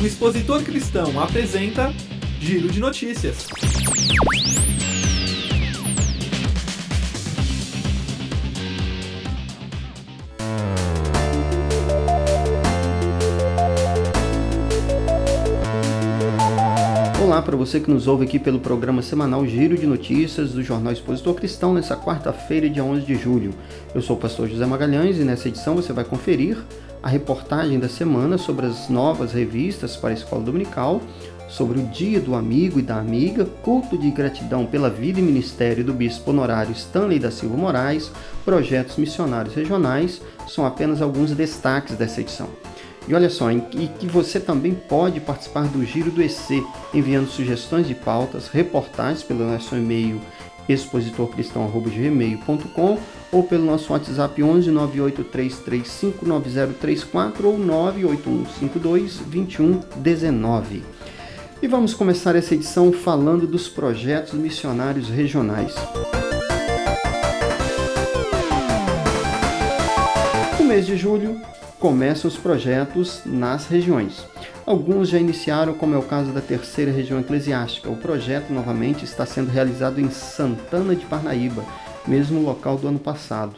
O Expositor Cristão apresenta Giro de Notícias. Olá para você que nos ouve aqui pelo programa semanal Giro de Notícias do Jornal Expositor Cristão nessa quarta-feira, dia 11 de julho. Eu sou o pastor José Magalhães e nessa edição você vai conferir a reportagem da semana sobre as novas revistas para a escola dominical, sobre o Dia do Amigo e da Amiga, culto de gratidão pela vida e ministério do bispo honorário Stanley da Silva Moraes, projetos missionários regionais, são apenas alguns destaques dessa edição. E olha só, e que você também pode participar do Giro do EC, enviando sugestões de pautas, reportagens pelo nosso e-mail expositorcristão.gmail.com ou pelo nosso WhatsApp 11 983359034 ou 981522119. E vamos começar essa edição falando dos projetos missionários regionais. No mês de julho, começam os projetos nas regiões. Alguns já iniciaram, como é o caso da terceira região eclesiástica. O projeto novamente está sendo realizado em Santana de Parnaíba, mesmo local do ano passado.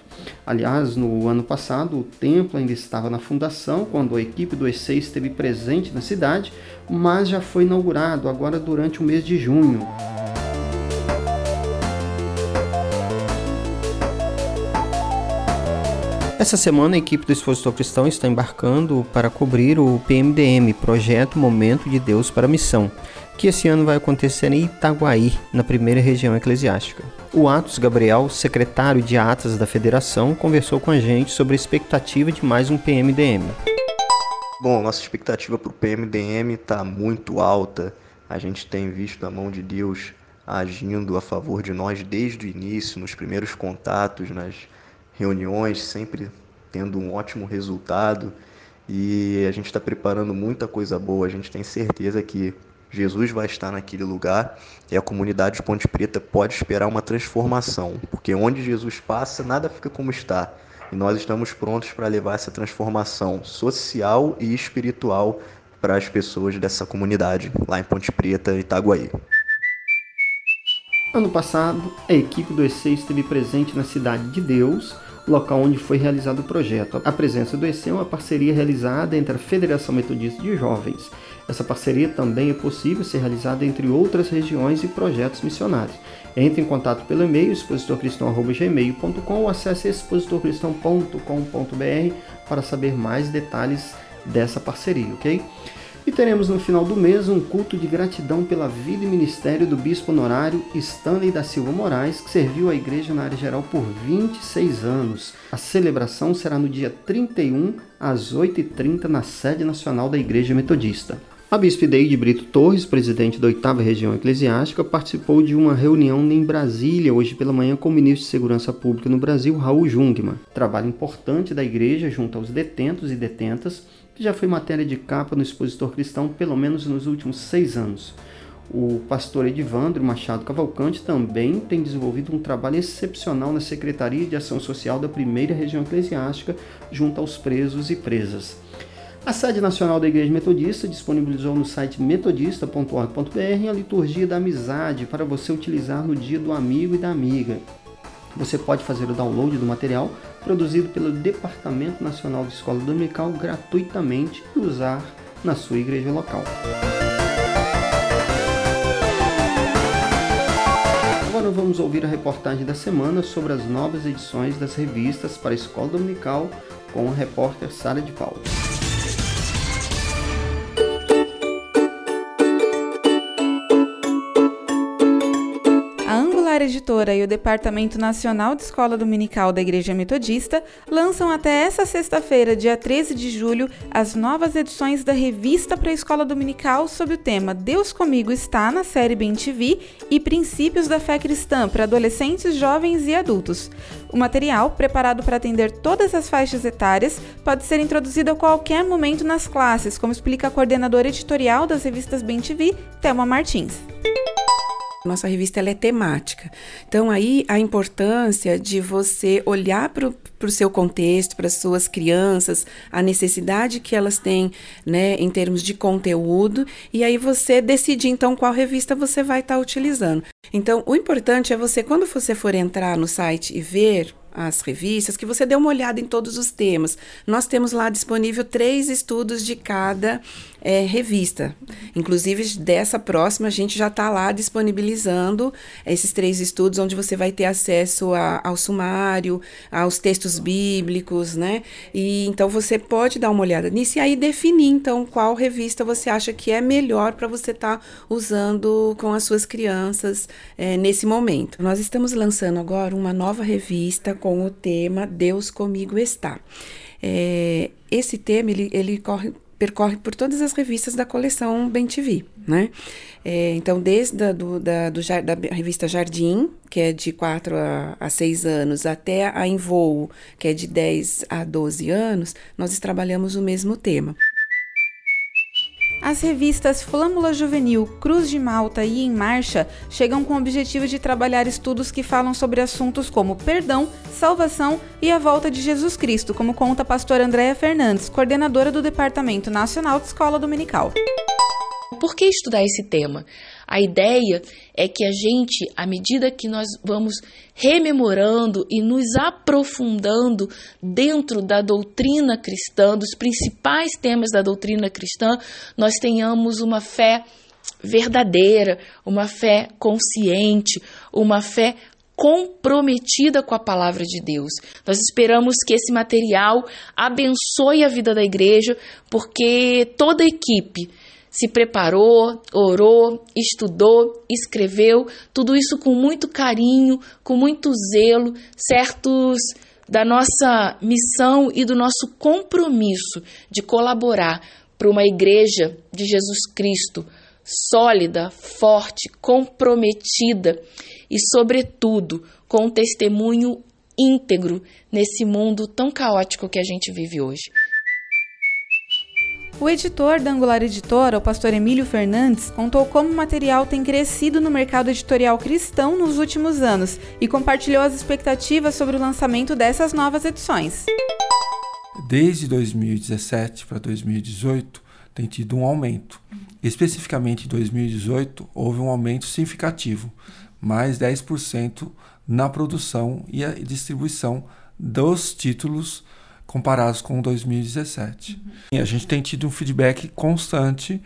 Aliás, no ano passado, o templo ainda estava na fundação, quando a equipe do EC esteve presente na cidade, mas já foi inaugurado agora durante o mês de junho. Essa semana, a equipe do Expositor Cristão está embarcando para cobrir o PMDM Projeto Momento de Deus para a Missão, que esse ano vai acontecer em Itaguaí, na primeira região eclesiástica. O Atos Gabriel, secretário de Atas da Federação, conversou com a gente sobre a expectativa de mais um PMDM. Bom, nossa expectativa para o PMDM está muito alta. A gente tem visto a mão de Deus agindo a favor de nós desde o início, nos primeiros contatos, nas reuniões, sempre tendo um ótimo resultado. E a gente está preparando muita coisa boa. A gente tem certeza que Jesus vai estar naquele lugar e a comunidade de Ponte Preta pode esperar uma transformação, porque onde Jesus passa, nada fica como está. E nós estamos prontos para levar essa transformação social e espiritual para as pessoas dessa comunidade, lá em Ponte Preta, Itaguaí. Ano passado, a equipe do EC esteve presente na Cidade de Deus, local onde foi realizado o projeto. A presença do EC é uma parceria realizada entre a Federação Metodista de Jovens. Essa parceria também é possível ser realizada entre outras regiões e projetos missionários. Entre em contato pelo e-mail expositorcristão.gmail.com ou acesse expositorcristão.com.br para saber mais detalhes dessa parceria, ok? E teremos no final do mês um culto de gratidão pela vida e ministério do bispo honorário Stanley da Silva Moraes, que serviu a igreja na área geral por 26 anos. A celebração será no dia 31 às 8h30 na sede nacional da Igreja Metodista. A Bispo Deide Brito Torres, presidente da oitava região eclesiástica, participou de uma reunião em Brasília hoje pela manhã com o ministro de Segurança Pública no Brasil, Raul Jungmann. Trabalho importante da igreja junto aos detentos e detentas já foi matéria de capa no Expositor Cristão pelo menos nos últimos seis anos. O pastor Edivandro Machado Cavalcante também tem desenvolvido um trabalho excepcional na Secretaria de Ação Social da primeira região eclesiástica, junto aos presos e presas. A sede nacional da Igreja Metodista disponibilizou no site metodista.org.br a liturgia da amizade para você utilizar no dia do amigo e da amiga. Você pode fazer o download do material produzido pelo Departamento Nacional de Escola Dominical gratuitamente e usar na sua igreja local. Agora vamos ouvir a reportagem da semana sobre as novas edições das revistas para a Escola Dominical com a repórter Sara de Paulo. Editora e o Departamento Nacional de Escola Dominical da Igreja Metodista lançam até essa sexta-feira, dia 13 de julho, as novas edições da revista para a Escola Dominical sob o tema Deus Comigo está na série Bem TV e Princípios da Fé Cristã para adolescentes, jovens e adultos. O material, preparado para atender todas as faixas etárias, pode ser introduzido a qualquer momento nas classes, como explica a coordenadora editorial das revistas Bem TV, Thelma Martins. Nossa revista ela é temática. Então, aí a importância de você olhar para o seu contexto, para as suas crianças, a necessidade que elas têm né, em termos de conteúdo, e aí você decidir então qual revista você vai estar tá utilizando. Então, o importante é você, quando você for entrar no site e ver as revistas, que você dê uma olhada em todos os temas. Nós temos lá disponível três estudos de cada é, revista. Inclusive, dessa próxima, a gente já está lá disponibilizando esses três estudos, onde você vai ter acesso a, ao sumário, aos textos bíblicos, né? E então você pode dar uma olhada nisso e aí definir, então, qual revista você acha que é melhor para você estar tá usando com as suas crianças é, nesse momento. Nós estamos lançando agora uma nova revista com o tema Deus Comigo Está. É, esse tema ele, ele corre, percorre por todas as revistas da coleção Bem TV, né? É, então, desde a, do, da, do, da revista Jardim, que é de 4 a, a 6 anos, até a Em Voo, que é de 10 a 12 anos, nós trabalhamos o mesmo tema. As revistas Flâmula Juvenil, Cruz de Malta e Em Marcha chegam com o objetivo de trabalhar estudos que falam sobre assuntos como perdão, salvação e a volta de Jesus Cristo, como conta a pastora Andréa Fernandes, coordenadora do Departamento Nacional de Escola Dominical. Por que estudar esse tema? A ideia é que a gente, à medida que nós vamos rememorando e nos aprofundando dentro da doutrina cristã, dos principais temas da doutrina cristã, nós tenhamos uma fé verdadeira, uma fé consciente, uma fé comprometida com a palavra de Deus. Nós esperamos que esse material abençoe a vida da igreja, porque toda equipe se preparou, orou, estudou, escreveu, tudo isso com muito carinho, com muito zelo, certos da nossa missão e do nosso compromisso de colaborar para uma igreja de Jesus Cristo sólida, forte, comprometida e, sobretudo, com um testemunho íntegro nesse mundo tão caótico que a gente vive hoje. O editor da Angular Editora, o pastor Emílio Fernandes, contou como o material tem crescido no mercado editorial cristão nos últimos anos e compartilhou as expectativas sobre o lançamento dessas novas edições. Desde 2017 para 2018, tem tido um aumento. Especificamente em 2018, houve um aumento significativo, mais 10% na produção e distribuição dos títulos comparados com 2017. Uhum. E a gente tem tido um feedback constante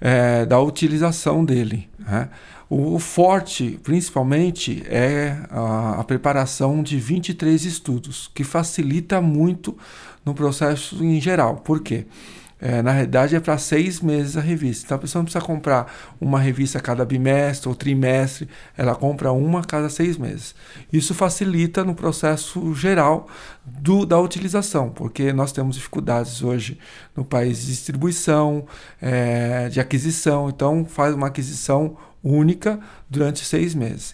é, da utilização dele. Né? O, forte, principalmente, é a, a, preparação de 23 estudos, que facilita muito no processo em geral. Por quê? É, na realidade é para seis meses a revista. Então a pessoa não precisa comprar uma revista a cada bimestre ou trimestre, ela compra uma a cada seis meses. Isso facilita no processo geral do, da utilização, porque nós temos dificuldades hoje no país de distribuição, é, de aquisição, então faz uma aquisição única durante seis meses.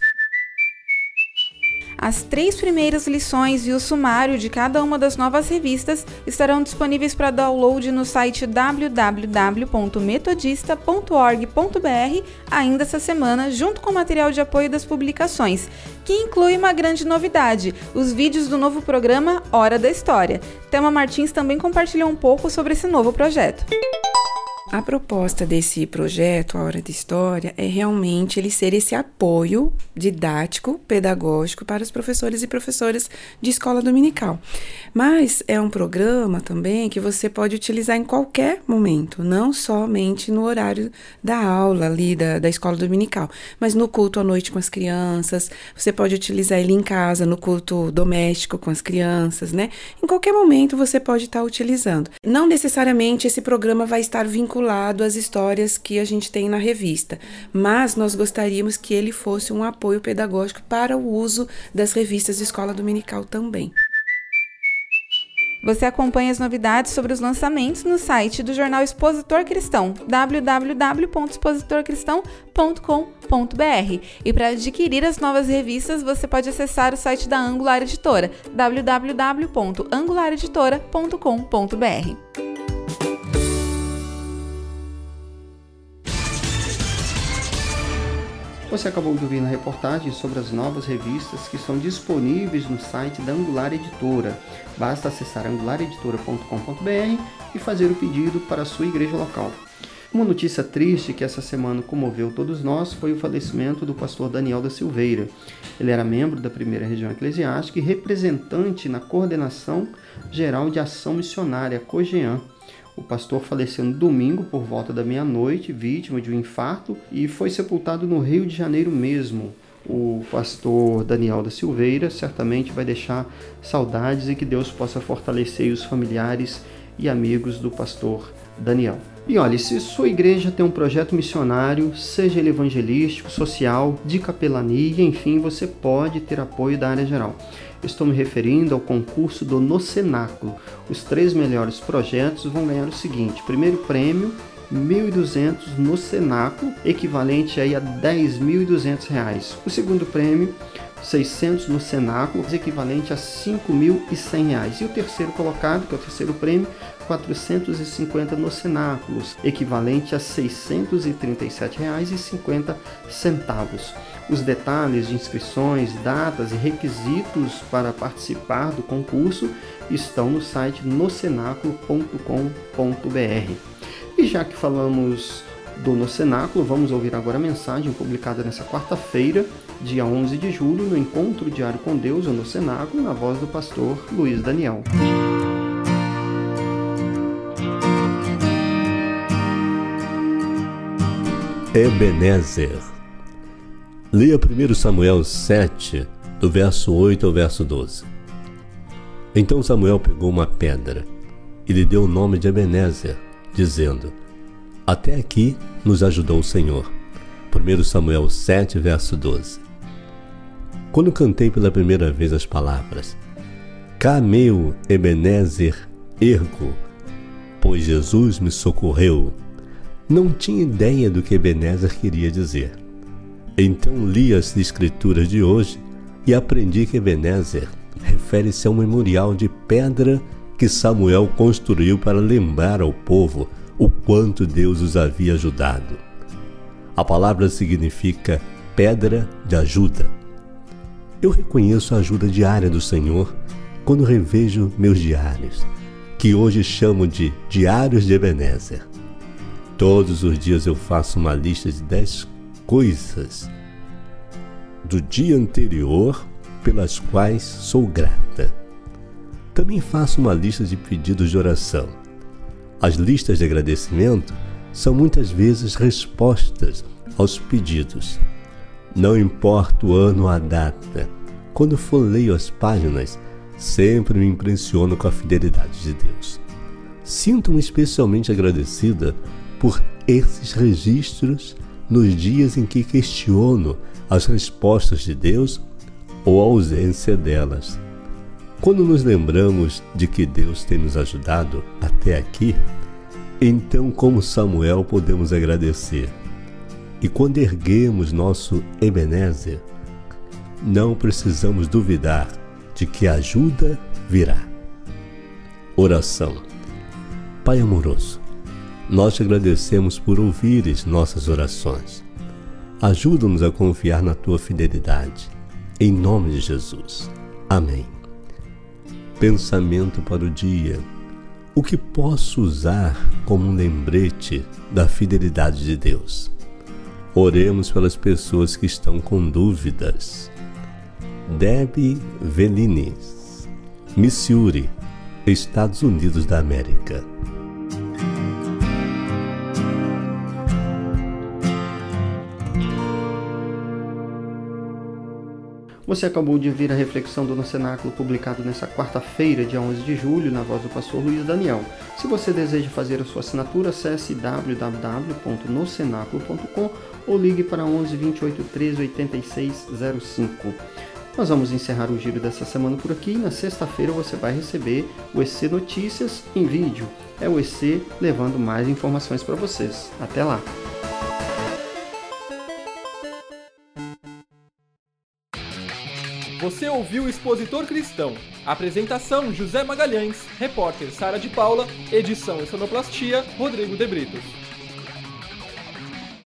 As três primeiras lições e o sumário de cada uma das novas revistas estarão disponíveis para download no site www.metodista.org.br ainda essa semana, junto com o material de apoio das publicações, que inclui uma grande novidade: os vídeos do novo programa Hora da História. Thelma Martins também compartilhou um pouco sobre esse novo projeto. A proposta desse projeto, A Hora de História, é realmente ele ser esse apoio didático, pedagógico para os professores e professoras de escola dominical. Mas é um programa também que você pode utilizar em qualquer momento, não somente no horário da aula ali da, da escola dominical, mas no culto à noite com as crianças, você pode utilizar ele em casa, no culto doméstico com as crianças, né? Em qualquer momento você pode estar utilizando. Não necessariamente esse programa vai estar vinculado vinculado às histórias que a gente tem na revista, mas nós gostaríamos que ele fosse um apoio pedagógico para o uso das revistas de escola dominical também. Você acompanha as novidades sobre os lançamentos no site do jornal Expositor Cristão, www.expositorcristão.com.br. E para adquirir as novas revistas, você pode acessar o site da Angular Editora, www.angulareditora.com.br. Você acabou de ouvir na reportagem sobre as novas revistas que estão disponíveis no site da Angular Editora. Basta acessar angulareditora.com.br e fazer o pedido para a sua igreja local. Uma notícia triste que essa semana comoveu todos nós foi o falecimento do pastor Daniel da Silveira. Ele era membro da primeira região eclesiástica e representante na coordenação geral de ação missionária, COGEAN. O pastor faleceu no domingo por volta da meia-noite, vítima de um infarto, e foi sepultado no Rio de Janeiro mesmo. O pastor Daniel da Silveira certamente vai deixar saudades e que Deus possa fortalecer os familiares e amigos do pastor Daniel. E olha, se sua igreja tem um projeto missionário, seja ele evangelístico, social, de capelania, enfim, você pode ter apoio da área geral. Estou me referindo ao concurso do No Cenáculo. Os três melhores projetos vão ganhar o seguinte: primeiro prêmio, 1.200 no Cenáculo, equivalente aí a R$ 10.200. O segundo prêmio, 600 no Cenáculo, equivalente a R$ 5.100. E o terceiro colocado, que é o terceiro prêmio, 450 no Cenáculos, equivalente a R$ 637,50. Os detalhes de inscrições, datas e requisitos para participar do concurso estão no site nocenáculo.com.br. E já que falamos do No Cenáculo, vamos ouvir agora a mensagem publicada nessa quarta-feira, dia 11 de julho, no Encontro Diário com Deus, no Cenáculo, na voz do pastor Luiz Daniel. Ebenezer. Leia 1 Samuel 7, do verso 8 ao verso 12. Então Samuel pegou uma pedra e lhe deu o nome de Ebenezer, dizendo: Até aqui nos ajudou o Senhor. 1 Samuel 7, verso 12. Quando cantei pela primeira vez as palavras: Cá meu Ebenezer ergo, pois Jesus me socorreu não tinha ideia do que Ebenezer queria dizer. Então li as escrituras de hoje e aprendi que Ebenezer refere-se ao memorial de pedra que Samuel construiu para lembrar ao povo o quanto Deus os havia ajudado. A palavra significa pedra de ajuda. Eu reconheço a ajuda diária do Senhor quando revejo meus diários, que hoje chamo de Diários de Ebenezer. Todos os dias eu faço uma lista de 10 coisas do dia anterior pelas quais sou grata. Também faço uma lista de pedidos de oração. As listas de agradecimento são muitas vezes respostas aos pedidos. Não importa o ano ou a data, quando folheio as páginas, sempre me impressiono com a fidelidade de Deus. Sinto-me especialmente agradecida por esses registros nos dias em que questiono as respostas de Deus ou a ausência delas. Quando nos lembramos de que Deus tem nos ajudado até aqui, então, como Samuel, podemos agradecer. E quando erguemos nosso Ebenezer, não precisamos duvidar de que a ajuda virá. Oração. Pai amoroso, nós te agradecemos por ouvires nossas orações. Ajuda-nos a confiar na tua fidelidade. Em nome de Jesus. Amém. Pensamento para o dia. O que posso usar como um lembrete da fidelidade de Deus? Oremos pelas pessoas que estão com dúvidas. Debbie Velines, Missouri, Estados Unidos da América. Você acabou de ouvir a reflexão do Cenáculo publicado nesta quarta-feira, dia 11 de julho, na voz do pastor Luiz Daniel. Se você deseja fazer a sua assinatura, acesse www.nocenaculo.com ou ligue para 11 28 13 86 05. Nós vamos encerrar o giro dessa semana por aqui. Na sexta-feira você vai receber o EC Notícias em vídeo. É o EC levando mais informações para vocês. Até lá! Ouviu o Expositor Cristão. Apresentação José Magalhães, repórter Sara de Paula, edição e sonoplastia Rodrigo de Britos.